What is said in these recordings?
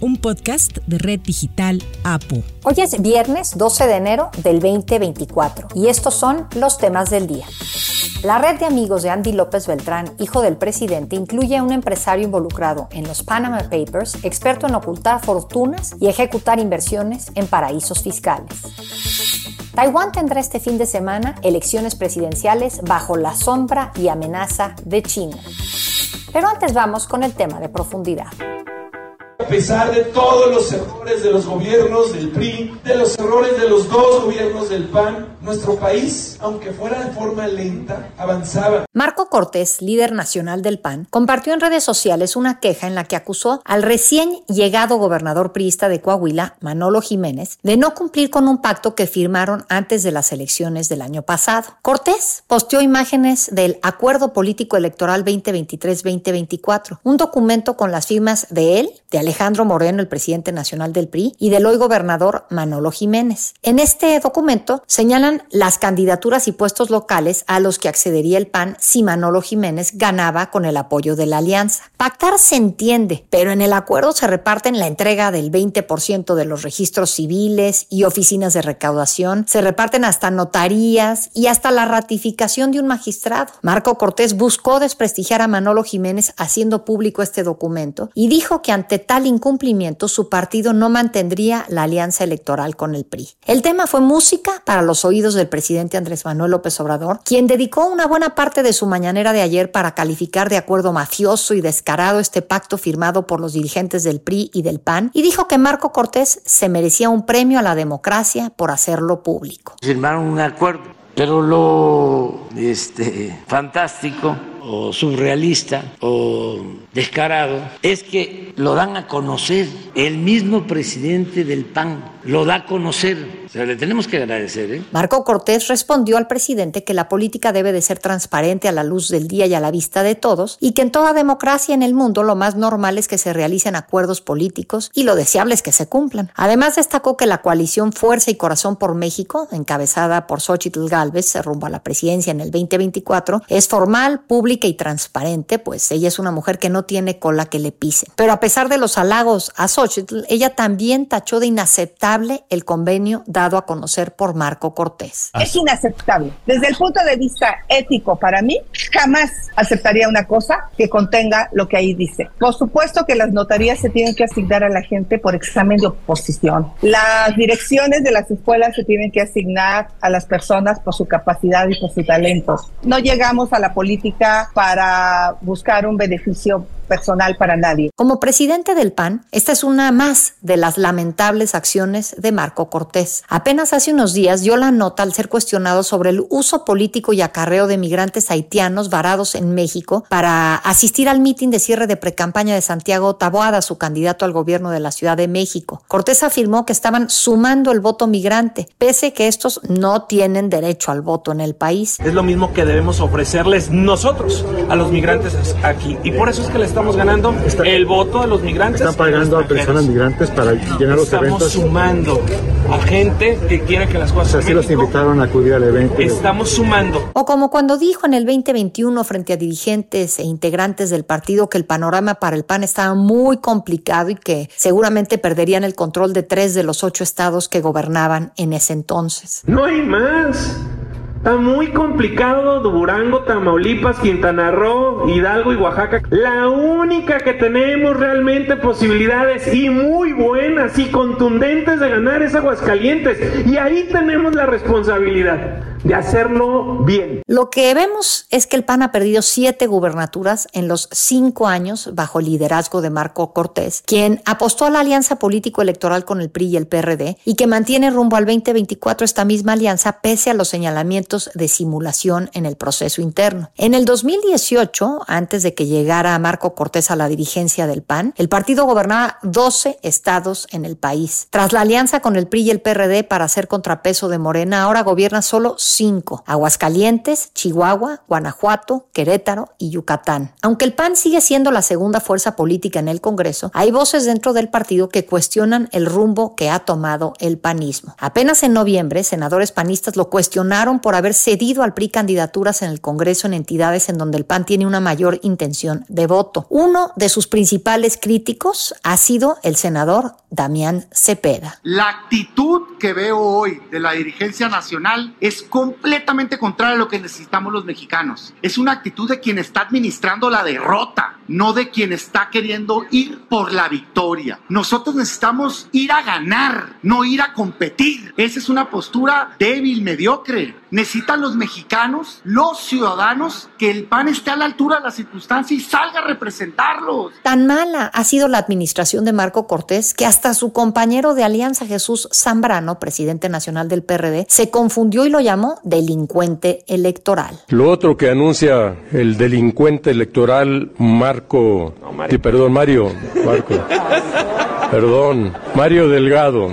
un podcast de Red Digital APO. Hoy es viernes 12 de enero del 2024 y estos son los temas del día. La red de amigos de Andy López Beltrán, hijo del presidente, incluye a un empresario involucrado en los Panama Papers, experto en ocultar fortunas y ejecutar inversiones en paraísos fiscales. Taiwán tendrá este fin de semana elecciones presidenciales bajo la sombra y amenaza de China. Pero antes vamos con el tema de profundidad. A pesar de todos los errores de los gobiernos del PRI, de los errores de los dos gobiernos del PAN, nuestro país, aunque fuera de forma lenta, avanzaba. Marco Cortés, líder nacional del PAN, compartió en redes sociales una queja en la que acusó al recién llegado gobernador priista de Coahuila, Manolo Jiménez, de no cumplir con un pacto que firmaron antes de las elecciones del año pasado. Cortés posteó imágenes del Acuerdo Político Electoral 2023-2024, un documento con las firmas de él, de Alejandro Moreno, el presidente nacional del PRI, y del hoy gobernador Manolo Jiménez. En este documento señalan las candidaturas y puestos locales a los que accedería el PAN si Manolo Jiménez ganaba con el apoyo de la alianza. Pactar se entiende, pero en el acuerdo se reparten la entrega del 20% de los registros civiles y oficinas de recaudación, se reparten hasta notarías y hasta la ratificación de un magistrado. Marco Cortés buscó desprestigiar a Manolo Jiménez haciendo público este documento y dijo que ante tal incumplimiento su partido no mantendría la alianza electoral con el PRI. El tema fue música para los oídos del presidente Andrés Manuel López Obrador, quien dedicó una buena parte de su mañanera de ayer para calificar de acuerdo mafioso y descarado este pacto firmado por los dirigentes del PRI y del PAN y dijo que Marco Cortés se merecía un premio a la democracia por hacerlo público. Firmaron un acuerdo, pero lo este, fantástico o surrealista o descarado es que lo dan a conocer. El mismo presidente del PAN lo da a conocer. O sea, le tenemos que agradecer. ¿eh? Marco Cortés respondió al presidente que la política debe de ser transparente a la luz del día y a la vista de todos y que en toda democracia en el mundo lo más normal es que se realicen acuerdos políticos y lo deseable es que se cumplan. Además destacó que la coalición Fuerza y Corazón por México, encabezada por Xochitl Galvez rumbo a la presidencia en el 2024, es formal, pública y transparente, pues ella es una mujer que no tiene cola que le pise. Pero a pesar de los halagos a Xochitl, ella también tachó de inaceptable el convenio dado a conocer por Marco Cortés. Es inaceptable. Desde el punto de vista ético, para mí, jamás aceptaría una cosa que contenga lo que ahí dice. Por supuesto que las notarías se tienen que asignar a la gente por examen de oposición. Las direcciones de las escuelas se tienen que asignar a las personas por su capacidad y por su talento. No llegamos a la política para buscar un beneficio personal para nadie. Como presidente del PAN, esta es una más de las lamentables acciones de Marco Cortés. Apenas hace unos días dio la nota al ser cuestionado sobre el uso político y acarreo de migrantes haitianos varados en México para asistir al mitin de cierre de precampaña de Santiago Taboada, su candidato al gobierno de la Ciudad de México. Cortés afirmó que estaban sumando el voto migrante, pese que estos no tienen derecho al voto en el país. Es lo mismo que debemos ofrecerles nosotros a los migrantes aquí. Y por eso es que le estamos ganando el voto de los migrantes. Están pagando a personas migrantes para llenar los estamos eventos. Estamos sumando a gente que quiera que las cosas. Así los invitaron a acudir al evento. Estamos sumando. O como cuando dijo en el 2021 frente a dirigentes e integrantes del partido que el panorama para el PAN estaba muy complicado y que seguramente perderían el control de tres de los ocho estados que gobernaban en ese entonces. No hay más. Está muy complicado Durango, Tamaulipas, Quintana Roo, Hidalgo y Oaxaca. La única que tenemos realmente posibilidades y muy buenas y contundentes de ganar es Aguascalientes. Y ahí tenemos la responsabilidad de hacerlo bien. Lo que vemos es que el PAN ha perdido siete gubernaturas en los cinco años bajo el liderazgo de Marco Cortés, quien apostó a la alianza político-electoral con el PRI y el PRD y que mantiene rumbo al 2024 esta misma alianza pese a los señalamientos de simulación en el proceso interno. En el 2018, antes de que llegara Marco Cortés a la dirigencia del PAN, el partido gobernaba 12 estados en el país. Tras la alianza con el PRI y el PRD para hacer contrapeso de Morena, ahora gobierna solo 5. Aguascalientes, Chihuahua, Guanajuato, Querétaro y Yucatán. Aunque el PAN sigue siendo la segunda fuerza política en el Congreso, hay voces dentro del partido que cuestionan el rumbo que ha tomado el panismo. Apenas en noviembre, senadores panistas lo cuestionaron por haber cedido al PRI candidaturas en el Congreso en entidades en donde el PAN tiene una mayor intención de voto. Uno de sus principales críticos ha sido el senador Damián Cepeda. La actitud que veo hoy de la dirigencia nacional es completamente contraria a lo que necesitamos los mexicanos. Es una actitud de quien está administrando la derrota, no de quien está queriendo ir por la victoria. Nosotros necesitamos ir a ganar, no ir a competir. Esa es una postura débil, mediocre. Necesitan los mexicanos, los ciudadanos, que el PAN esté a la altura de la circunstancia y salga a representarlos. Tan mala ha sido la administración de Marco Cortés que hasta su compañero de alianza Jesús Zambrano, presidente nacional del PRD, se confundió y lo llamó delincuente electoral. Lo otro que anuncia el delincuente electoral Marco, sí, perdón, Mario, Marco, perdón, Mario Delgado.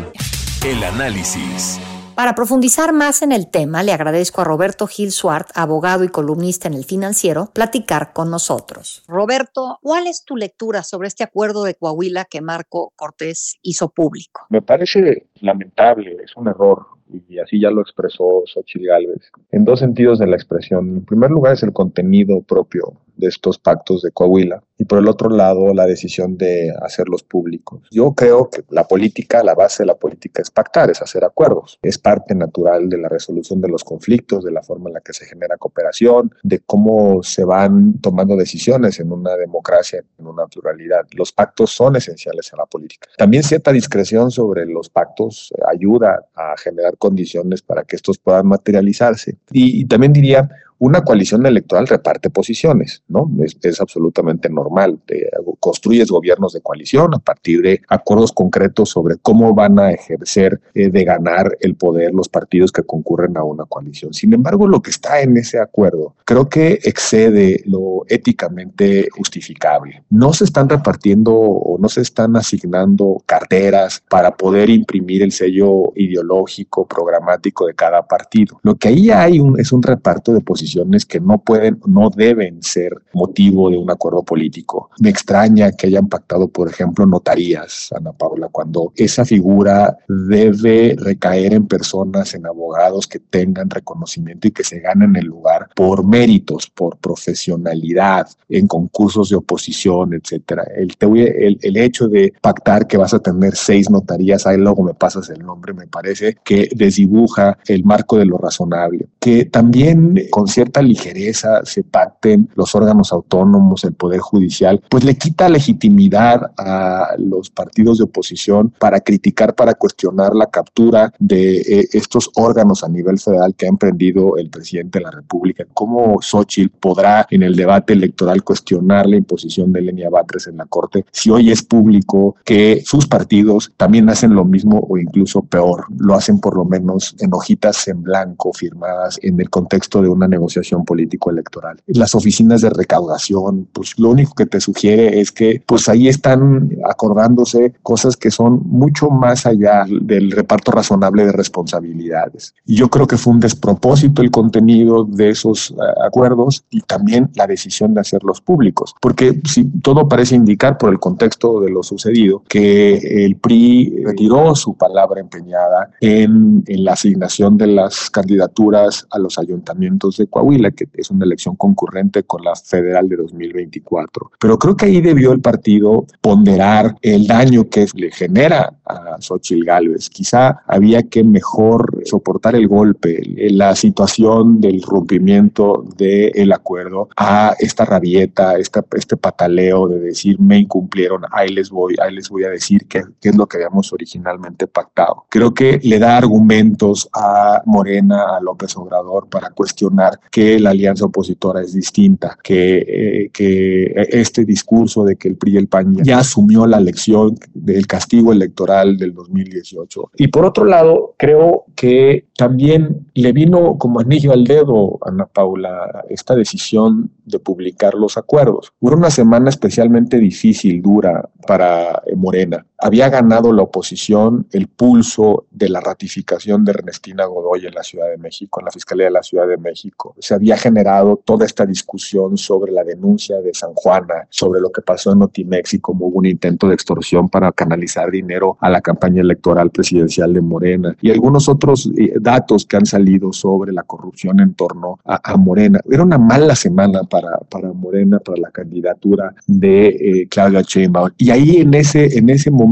El análisis. Para profundizar más en el tema, le agradezco a Roberto Gil Suart, abogado y columnista en el financiero, platicar con nosotros. Roberto, ¿cuál es tu lectura sobre este acuerdo de Coahuila que Marco Cortés hizo público? Me parece lamentable, es un error y así ya lo expresó Xochitl Gálvez, en dos sentidos de la expresión. En primer lugar es el contenido propio de estos pactos de Coahuila y por el otro lado la decisión de hacerlos públicos. Yo creo que la política, la base de la política es pactar, es hacer acuerdos, es parte natural de la resolución de los conflictos, de la forma en la que se genera cooperación, de cómo se van tomando decisiones en una democracia, en una pluralidad. Los pactos son esenciales en la política. También cierta discreción sobre los pactos ayuda a generar condiciones para que estos puedan materializarse. Y, y también diría, una coalición electoral reparte posiciones, ¿no? Es, absolutamente normal. Te, construyes gobiernos de coalición a partir de acuerdos concretos sobre cómo van a ejercer eh, de ganar el poder los partidos que concurren a una coalición. Sin embargo, lo que está en ese acuerdo creo que excede lo éticamente justificable. No se están repartiendo o no se están asignando carteras para poder imprimir el sello ideológico, programático de cada partido. Lo que ahí hay es un reparto de posiciones que no pueden, no deben ser motivo de un acuerdo político. Me extraña que hayan pactado, por ejemplo, notarías, Ana Paula, cuando esa figura debe recaer en personas, en abogados que tengan reconocimiento y que se ganen el lugar por méritos, por profesionalidad, en concursos de oposición, etcétera. El, el, el hecho de pactar que vas a tener seis notarías, ahí luego me pasas el nombre, me parece que desdibuja el marco de lo razonable, que también con cierta ligereza se pacten los órganos autónomos, el Poder Judicial, pues le quita legitimidad a los partidos de oposición para criticar, para cuestionar la captura de eh, estos órganos a nivel federal que ha emprendido el presidente de la República. ¿Cómo Xochitl podrá en el debate electoral cuestionar la imposición de Lenia Batres en la Corte si hoy es público que sus partidos también hacen lo mismo o incluso peor? Lo hacen por lo menos en hojitas en blanco firmadas en el contexto de una negociación negociación político-electoral. Las oficinas de recaudación, pues lo único que te sugiere es que pues ahí están acordándose cosas que son mucho más allá del reparto razonable de responsabilidades. Y yo creo que fue un despropósito el contenido de esos uh, acuerdos y también la decisión de hacerlos públicos, porque si todo parece indicar por el contexto de lo sucedido que el PRI retiró su palabra empeñada en, en la asignación de las candidaturas a los ayuntamientos de Coahuila, que es una elección concurrente con la federal de 2024. Pero creo que ahí debió el partido ponderar el daño que le genera a Xochitl Gálvez. Quizá había que mejor soportar el golpe, la situación del rompimiento del acuerdo a esta rabieta, esta, este pataleo de decir me incumplieron, ahí les voy, ahí les voy a decir qué, qué es lo que habíamos originalmente pactado. Creo que le da argumentos a Morena, a López Obrador para cuestionar que la alianza opositora es distinta, que, eh, que este discurso de que el PRI y el PAN ya asumió la lección del castigo electoral del 2018. Y por otro lado, creo que también le vino como anillo al dedo, Ana Paula, esta decisión de publicar los acuerdos. Fue una semana especialmente difícil, dura para Morena. Había ganado la oposición el pulso de la ratificación de Ernestina Godoy en la Ciudad de México, en la Fiscalía de la Ciudad de México. Se había generado toda esta discusión sobre la denuncia de San Juana, sobre lo que pasó en Notimex y cómo hubo un intento de extorsión para canalizar dinero a la campaña electoral presidencial de Morena. Y algunos otros eh, datos que han salido sobre la corrupción en torno a, Morena. Era una mala semana para, para Morena, para la candidatura de eh, Claudia Sheinbaum. Y ahí en ese, en ese momento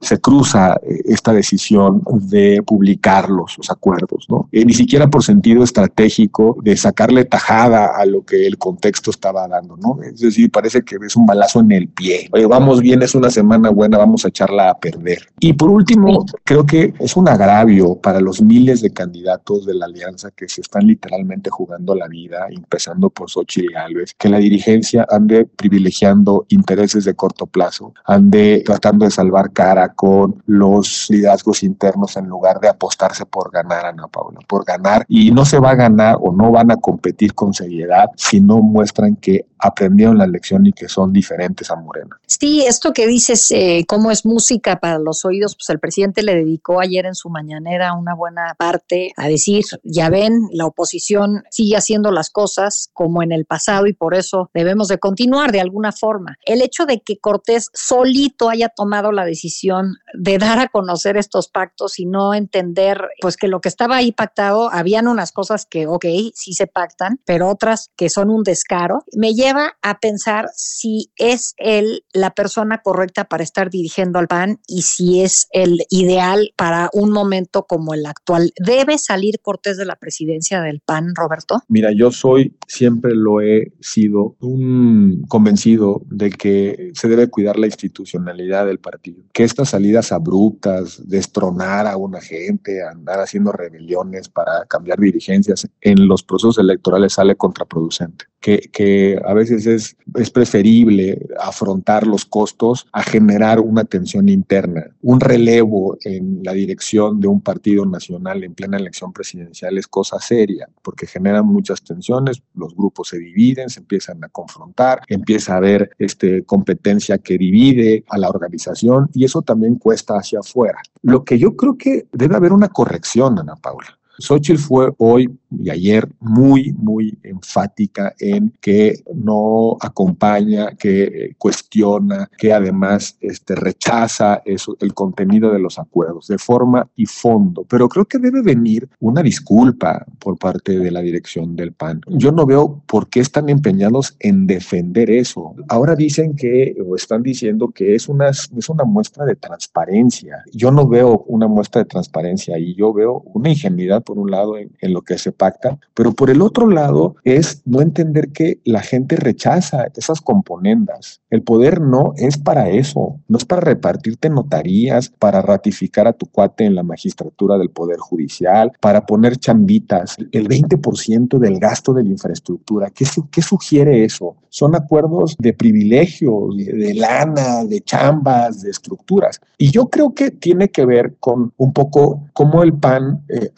se cruza eh, esta decisión de publicar los, acuerdos, ¿no? Eh, ni siquiera por sentido estratégico de sacarle tajada a lo que el contexto estaba dando, ¿no? Es decir, parece que es un balazo en el pie. Oye, vamos bien, es una semana buena, vamos a echarla a perder. Y por último, creo que es un agravio para los miles de candidatos de la alianza que se están literalmente jugando la vida, empezando por Xochitl Gálvez, que la dirigencia ande privilegiando intereses de corto plazo, ande tratando de salvar cara con los liderazgos internos en lugar de apostarse por ganar, Ana Paula, por ganar. Y no se va a ganar o no van a competir con seriedad si no muestran que aprendieron la lección y que son diferentes a Morena. Sí, esto que dices, eh, cómo es música para los oídos, pues el presidente le dedicó ayer en su mañanera una buena parte a decir, ya ven, la oposición sigue haciendo las cosas como en el pasado y por eso debemos de continuar de alguna forma. El hecho de que Cortés solito haya tomado la decisión de dar a conocer estos pactos y no entender, pues que lo que estaba ahí pactado, habían unas cosas que, ok, sí se pactan, pero otras que son un descaro, me lleva a pensar si es él la persona correcta para estar dirigiendo al PAN y si es el ideal para un momento como el actual. ¿Debe salir Cortés de la presidencia del PAN, Roberto? Mira, yo soy, siempre lo he sido, un convencido de que se debe cuidar la institucionalidad del partido. Que estas salidas abruptas, destronar a una gente, andar haciendo rebeliones para cambiar dirigencias en los procesos electorales sale contraproducente que, a veces es, es preferible afrontar los costos a generar una tensión interna. Un relevo en la dirección de un partido nacional en plena elección presidencial es cosa seria, porque genera muchas tensiones, los grupos se dividen, se empiezan a confrontar, empieza a haber este, competencia que divide a la organización y eso también cuesta hacia afuera. Lo que yo creo que debe haber una corrección, Ana Paula. Xochitl fue hoy y ayer muy, muy enfática en que no acompaña, que cuestiona, que además este, rechaza eso, el contenido de los acuerdos de forma y fondo. Pero creo que debe venir una disculpa por parte de la dirección del PAN. Yo no veo por qué están empeñados en defender eso. Ahora dicen que, o están diciendo que es una, es una muestra de transparencia. Yo no veo una muestra de transparencia ahí, yo veo una ingenuidad por un lado en, en lo que se pacta, pero por el otro lado es no entender que la gente rechaza esas componendas. El poder no es para eso, no es para repartirte notarías, para ratificar a tu cuate en la magistratura del Poder Judicial, para poner chambitas, el 20% del gasto de la infraestructura. ¿Qué, qué sugiere eso? Son acuerdos de privilegio, de, lana, de chambas, de estructuras. Y yo creo que tiene que ver con un poco cómo el PAN eh,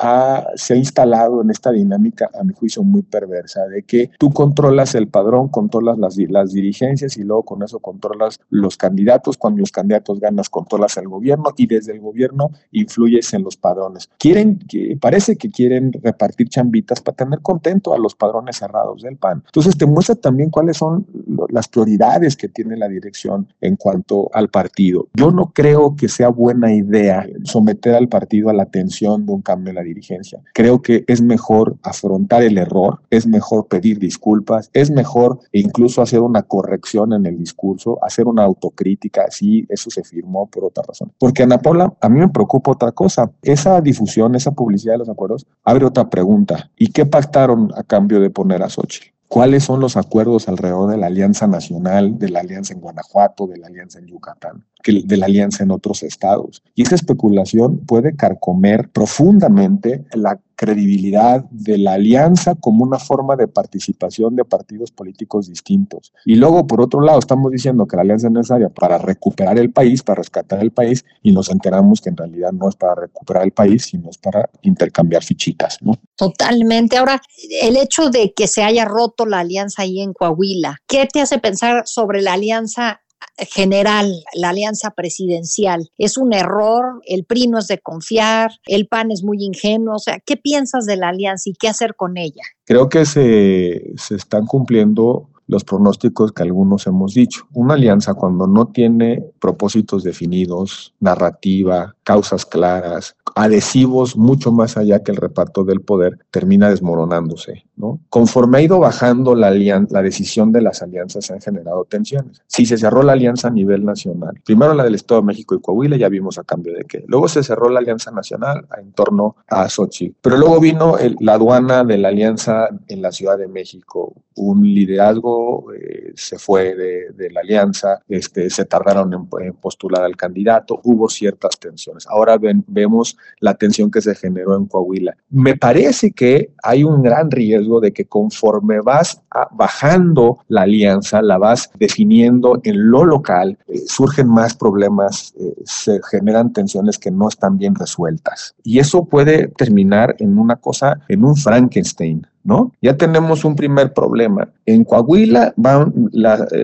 se ha instalado en esta dinámica, a mi juicio, muy perversa, de que tú controlas el padrón, controlas las, dirigencias y luego con eso controlas los candidatos. Cuando los candidatos ganas, controlas el gobierno y desde el gobierno influyes en los padrones. Quieren, parece que quieren repartir chambitas para tener contento a los padrones cerrados del PAN. Entonces te muestra también cuáles son las prioridades que tiene la dirección en cuanto al partido. Yo no creo que sea buena idea someter al partido a la tensión de un cambio en la dirigencia. Creo que es mejor afrontar el error, es mejor pedir disculpas, es mejor incluso hacer una corrección en el discurso, hacer una autocrítica, si eso se firmó por otra razón. Porque Ana Paula, a mí me preocupa otra cosa. Esa difusión, esa publicidad de los acuerdos, abre otra pregunta. ¿Y qué pactaron a cambio de poner a Xochitl? Cuáles son los acuerdos alrededor de la Alianza Nacional, de la Alianza en Guanajuato, de la Alianza en Yucatán. de la alianza en otros estados. Y esa especulación puede carcomer profundamente la credibilidad de la alianza como una forma de participación de partidos políticos distintos. Y luego, por otro lado, estamos diciendo que la alianza es necesaria para recuperar el país, para rescatar el país, y nos enteramos que en realidad no es para recuperar el país, sino es para intercambiar fichitas, ¿no? Totalmente. Ahora, el hecho de que se haya roto la alianza ahí en Coahuila, ¿qué te hace pensar sobre la alianza general, la alianza presidencial. Es un error, el PRI no es de confiar, el PAN es muy ingenuo. O sea, ¿qué piensas de la alianza y qué hacer con ella? Creo que se, se están cumpliendo los pronósticos que algunos hemos dicho. Una alianza cuando no tiene propósitos definidos, narrativa, causas claras, adhesivos mucho más allá que el reparto del poder, termina desmoronándose. ¿no? Conforme ha ido bajando la, la decisión de las alianzas, se han generado tensiones. Si se cerró la alianza a nivel nacional, primero la del Estado de México y Coahuila, ya vimos a cambio de qué. Luego se cerró la alianza nacional en torno a Sochi. Pero luego vino la aduana de la alianza en la Ciudad de México, un liderazgo eh, se fue de, la alianza, este, se tardaron en, postular al candidato, hubo ciertas tensiones. Ahora vemos la tensión que se generó en Coahuila. Me parece que hay un gran riesgo de que conforme vas bajando la alianza, la vas definiendo en lo local, eh, surgen más problemas, eh, se generan tensiones que no están bien resueltas. Y eso puede terminar en una cosa, en un Frankenstein. ¿No? Ya tenemos un primer problema. En Coahuila van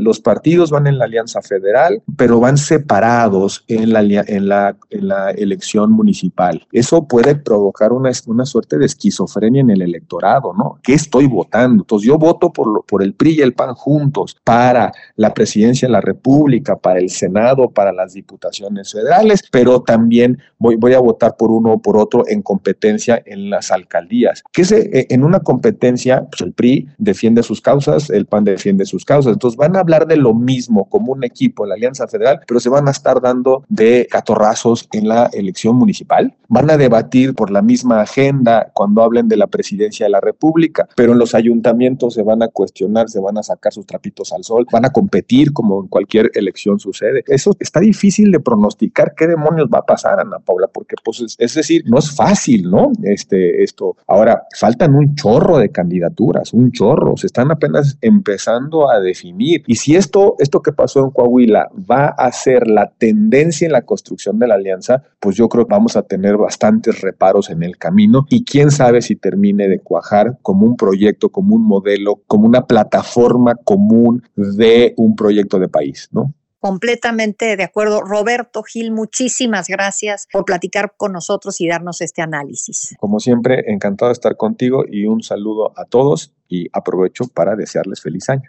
los partidos van en la alianza federal, pero van separados en la, en la, en la elección municipal. Eso puede provocar una, una suerte de esquizofrenia en el electorado, ¿no? ¿Qué estoy votando? Entonces yo voto por, por el PRI y el PAN juntos para la presidencia de la República, para el Senado, para las diputaciones federales, pero también voy, voy a votar por uno o por otro en competencia en las alcaldías. Que se, en una competencia competencia, pues el PRI defiende sus causas, el PAN defiende sus causas. Entonces van a hablar de lo mismo como un equipo en la Alianza Federal, pero se van a estar dando de catorrazos en la elección municipal. Van a debatir por la misma agenda cuando hablen de la presidencia de la República, pero en los ayuntamientos se van a cuestionar, se van a sacar sus trapitos al sol, van a competir como en cualquier elección sucede. Eso está difícil de pronosticar qué demonios va a pasar, Ana Paula, porque pues es, decir, no es fácil, ¿no? Este, esto. Ahora, faltan un chorro de de candidaturas, un chorro, se están apenas empezando a definir. Y si esto, esto que pasó en Coahuila va a ser la tendencia en la construcción de la alianza, pues yo creo que vamos a tener bastantes reparos en el camino y quién sabe si termine de cuajar como un proyecto, como un modelo, como una plataforma común de un proyecto de país, ¿no? Completamente de acuerdo. Roberto Gil, muchísimas gracias por platicar con nosotros y darnos este análisis. Como siempre, encantado de estar contigo y un saludo a todos y aprovecho para desearles feliz año.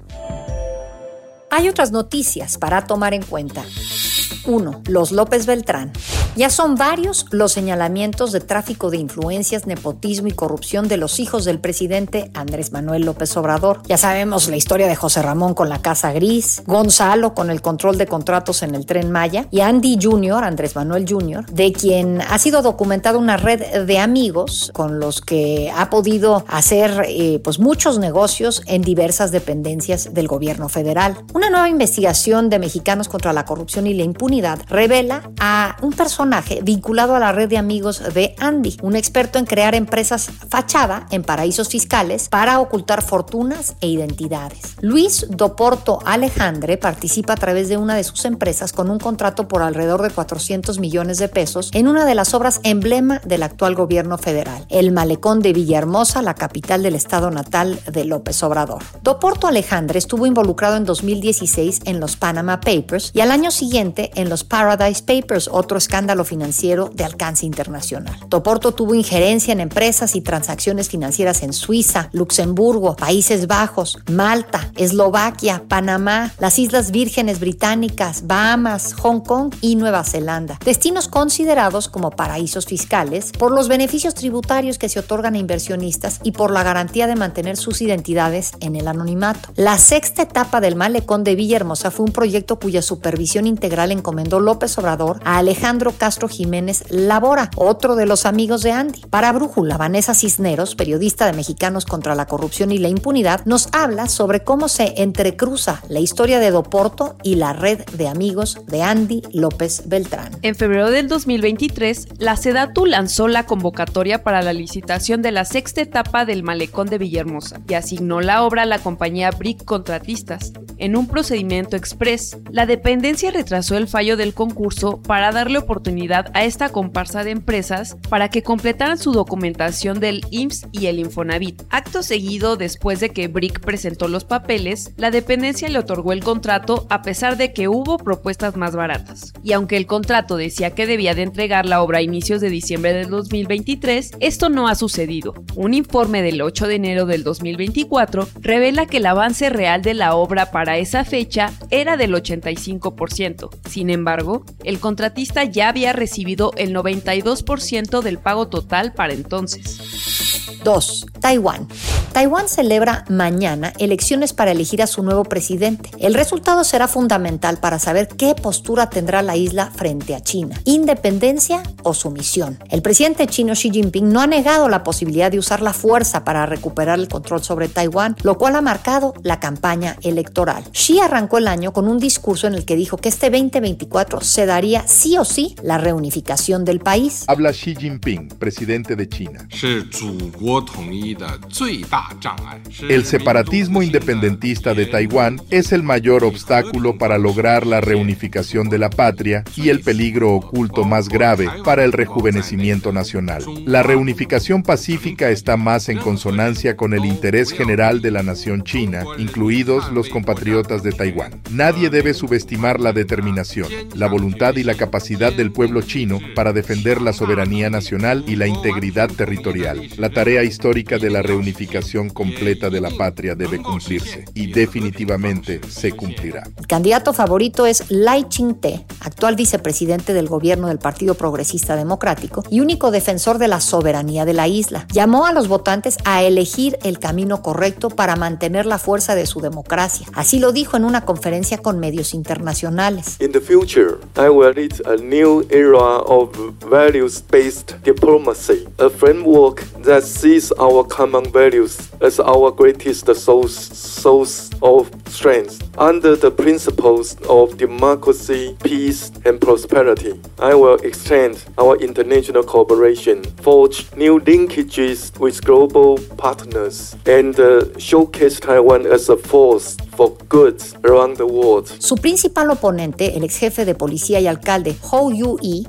Hay otras noticias para tomar en cuenta. 1. Los López Beltrán. Ya son varios los señalamientos de tráfico de influencias, nepotismo y corrupción de los hijos del presidente Andrés Manuel López Obrador. Ya sabemos la historia de José Ramón con la Casa Gris, Gonzalo con el control de contratos en el tren Maya y Andy Jr., Andrés Manuel Jr., de quien ha sido documentada una red de amigos con los que ha podido hacer eh, pues muchos negocios en diversas dependencias del gobierno federal. Una nueva investigación de Mexicanos contra la Corrupción y la Impunidad revela a un personaje vinculado a la red de amigos de Andy, un experto en crear empresas fachada en paraísos fiscales para ocultar fortunas e identidades. Luis Doporto Alejandre participa a través de una de sus empresas con un contrato por alrededor de 400 millones de pesos en una de las obras emblema del actual gobierno federal, el malecón de Villahermosa, la capital del estado natal de López Obrador. Doporto Alejandre estuvo involucrado en 2016 en los Panama Papers y al año siguiente en los Paradise Papers, otro escándalo escándalo financiero de alcance internacional. Toporto tuvo injerencia en empresas y transacciones financieras en Suiza, Luxemburgo, Países Bajos, Malta, Eslovaquia, Panamá, las Islas Vírgenes Británicas, Bahamas, Hong Kong y Nueva Zelanda, destinos considerados como paraísos fiscales por los beneficios tributarios que se otorgan a inversionistas y por la garantía de mantener sus identidades en el anonimato. La sexta etapa del malecón de Villahermosa fue un proyecto cuya supervisión integral encomendó López Obrador a Alejandro Castro Jiménez Labora, otro de los amigos de Andy. Para Brújula, Vanessa Cisneros, periodista de Mexicanos contra la Corrupción y la Impunidad, nos habla sobre cómo se entrecruza la historia de Doporto y la red de amigos de Andy López Beltrán. En febrero del 2023, la SEDATU lanzó la convocatoria para la licitación de la sexta etapa del malecón de Villahermosa y asignó la obra a la compañía Brick Contratistas. En un procedimiento express, la dependencia retrasó el fallo del concurso para darle oportunidad a esta comparsa de empresas para que completaran su documentación del IMSS y el Infonavit. Acto seguido, después de que Brick presentó los papeles, la dependencia le otorgó el contrato a pesar de que hubo propuestas más baratas. Y aunque el contrato decía que debía de entregar la obra a inicios de diciembre del 2023, esto no ha sucedido. Un informe del 8 de enero del 2024 revela que el avance real de la obra para esa fecha era del 85%. Sin embargo, el contratista ya había recibido el 92% del pago total para entonces. 2. Taiwán. Taiwán celebra mañana elecciones para elegir a su nuevo presidente. El resultado será fundamental para saber qué postura tendrá la isla frente a China, independencia o sumisión. El presidente chino Xi Jinping no ha negado la posibilidad de usar la fuerza para recuperar el control sobre Taiwán, lo cual ha marcado la campaña electoral. Xi arrancó el año con un discurso en el que dijo que este 2024 se daría sí o sí la reunificación del país. Habla Xi Jinping, presidente de China. El separatismo independentista de Taiwán es el mayor obstáculo para lograr la reunificación de la patria y el peligro oculto más grave para el rejuvenecimiento nacional. La reunificación pacífica está más en consonancia con el interés general de la nación china, incluidos los compatriotas de Taiwán. Nadie debe subestimar la determinación, la voluntad y la capacidad del pueblo chino para defender la soberanía nacional y la integridad territorial. La tarea histórica de la reunificación completa de la patria debe cumplirse y definitivamente se cumplirá. El candidato favorito es Lai Ching-te, actual vicepresidente del gobierno del Partido Progresista Democrático y único defensor de la soberanía de la isla. Llamó a los votantes a elegir el camino correcto para mantener la fuerza de su democracia. Así lo dijo en una conferencia con medios internacionales. In the future, I will lead a new era of values-based diplomacy, a framework that sees our common values as our greatest source, source of strength. Under the principles of democracy, peace, and prosperity, I will extend our international cooperation, forge new linkages with global partners, and uh, showcase Taiwan as a force for good around the world. Su principal oponente, el ex jefe de policía y alcalde Hou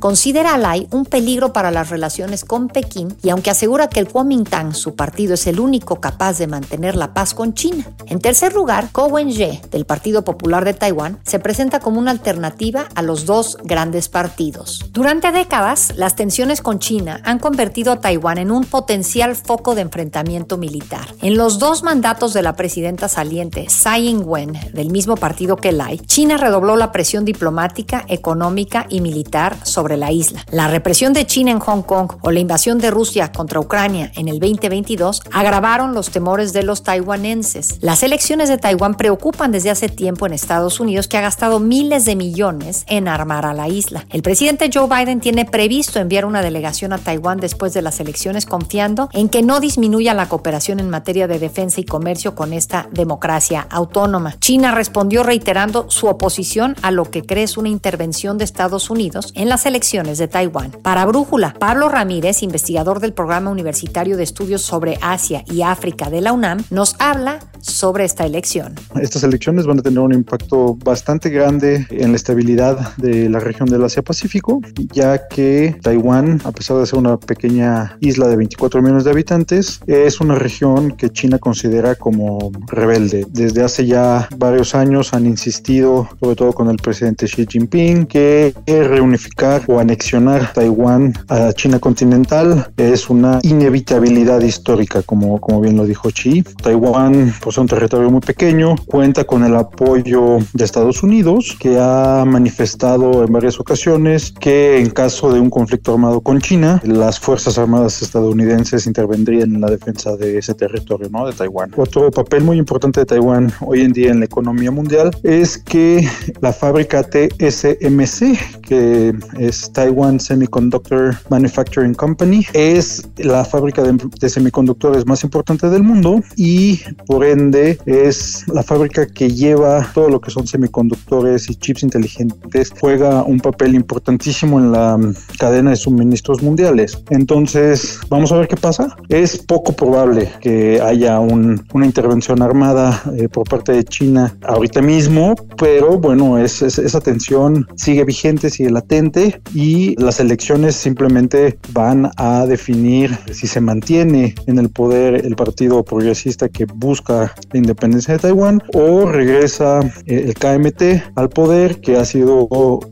Considera a Lai un peligro para las relaciones con Pekín y aunque asegura que el Kuomintang, su partido, es el único capaz de mantener la paz con China. En tercer lugar, Ko Wen-je, del Partido Popular de Taiwán, se presenta como una alternativa a los dos grandes partidos. Durante décadas, las tensiones con China han convertido a Taiwán en un potencial foco de enfrentamiento militar. En los dos mandatos de la presidenta saliente, Tsai Ing-wen, del mismo partido que Lai, China redobló la presión diplomática, económica y militar sobre la isla. La represión de China en Hong Kong o la invasión de Rusia contra Ucrania en el 2022 agravaron los temores de los taiwanenses. Las elecciones de Taiwán preocupan desde hace tiempo en Estados Unidos, que ha gastado miles de millones en armar a la isla. El presidente Joe Biden tiene previsto enviar una delegación a Taiwán después de las elecciones, confiando en que no disminuya la cooperación en materia de defensa y comercio con esta democracia autónoma. China respondió reiterando su oposición a lo que cree es una intervención de Estados Unidos las elecciones de Taiwán. Para Brújula, Pablo Ramírez, investigador del Programa Universitario de Estudios sobre Asia y África de la UNAM, nos habla sobre esta elección. estas elecciones van a tener un impacto bastante grande en la estabilidad de la región del Asia-Pacífico, ya que Taiwán, a pesar de ser una pequeña isla de 24 millones de habitantes, es una región que China considera como rebelde. Desde hace ya varios años han insistido, sobre todo con el presidente Xi Jinping, que reunificar o anexionar Taiwán a China continental es una inevitabilidad histórica, como, como bien lo dijo Xi. Taiwán posee un territorio muy pequeño, cuenta con el apoyo de Estados Unidos, que ha manifestado en varias ocasiones que en caso de un conflicto armado con China, las Fuerzas Armadas estadounidenses intervendrían en la defensa de ese territorio, ¿no? De Taiwán. Otro papel muy importante de Taiwán hoy en día en la economía mundial es que la fábrica TSMC, que es Taiwan Semiconductor Manufacturing Company, es la fábrica de, de semiconductores más importante del mundo y por ende es la fábrica que lleva todo lo que son semiconductores y chips inteligentes, juega un papel importantísimo en la cadena de suministros mundiales. Entonces, vamos a ver qué pasa. Es poco probable que haya un, una intervención armada eh, por parte de China ahorita mismo, pero bueno, es, es, esa tensión sigue vigente, sigue latente y las elecciones simplemente van a definir si se mantiene en el poder el partido progresista que busca la independencia de Taiwán o regresa eh, el KMT al poder que ha sido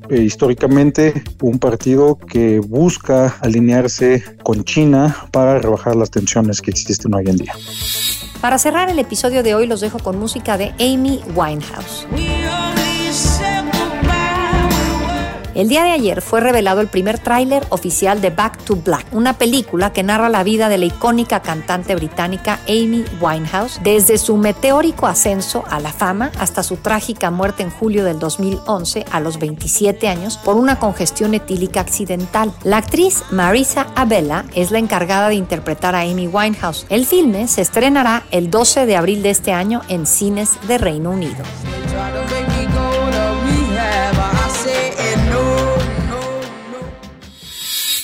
eh, históricamente un partido que busca alinearse con China para rebajar las tensiones que existen hoy en día. Para cerrar el episodio de hoy los dejo con música de Amy Winehouse. El día de ayer fue revelado el primer tráiler oficial de Back to Black, una película que narra la vida de la icónica cantante británica Amy Winehouse desde su meteórico ascenso a la fama hasta su trágica muerte en julio del 2011 a los 27 años por una congestión etílica accidental. La actriz Marisa Abella es la encargada de interpretar a Amy Winehouse. El filme se estrenará el 12 de abril de este año en cines de Reino Unido.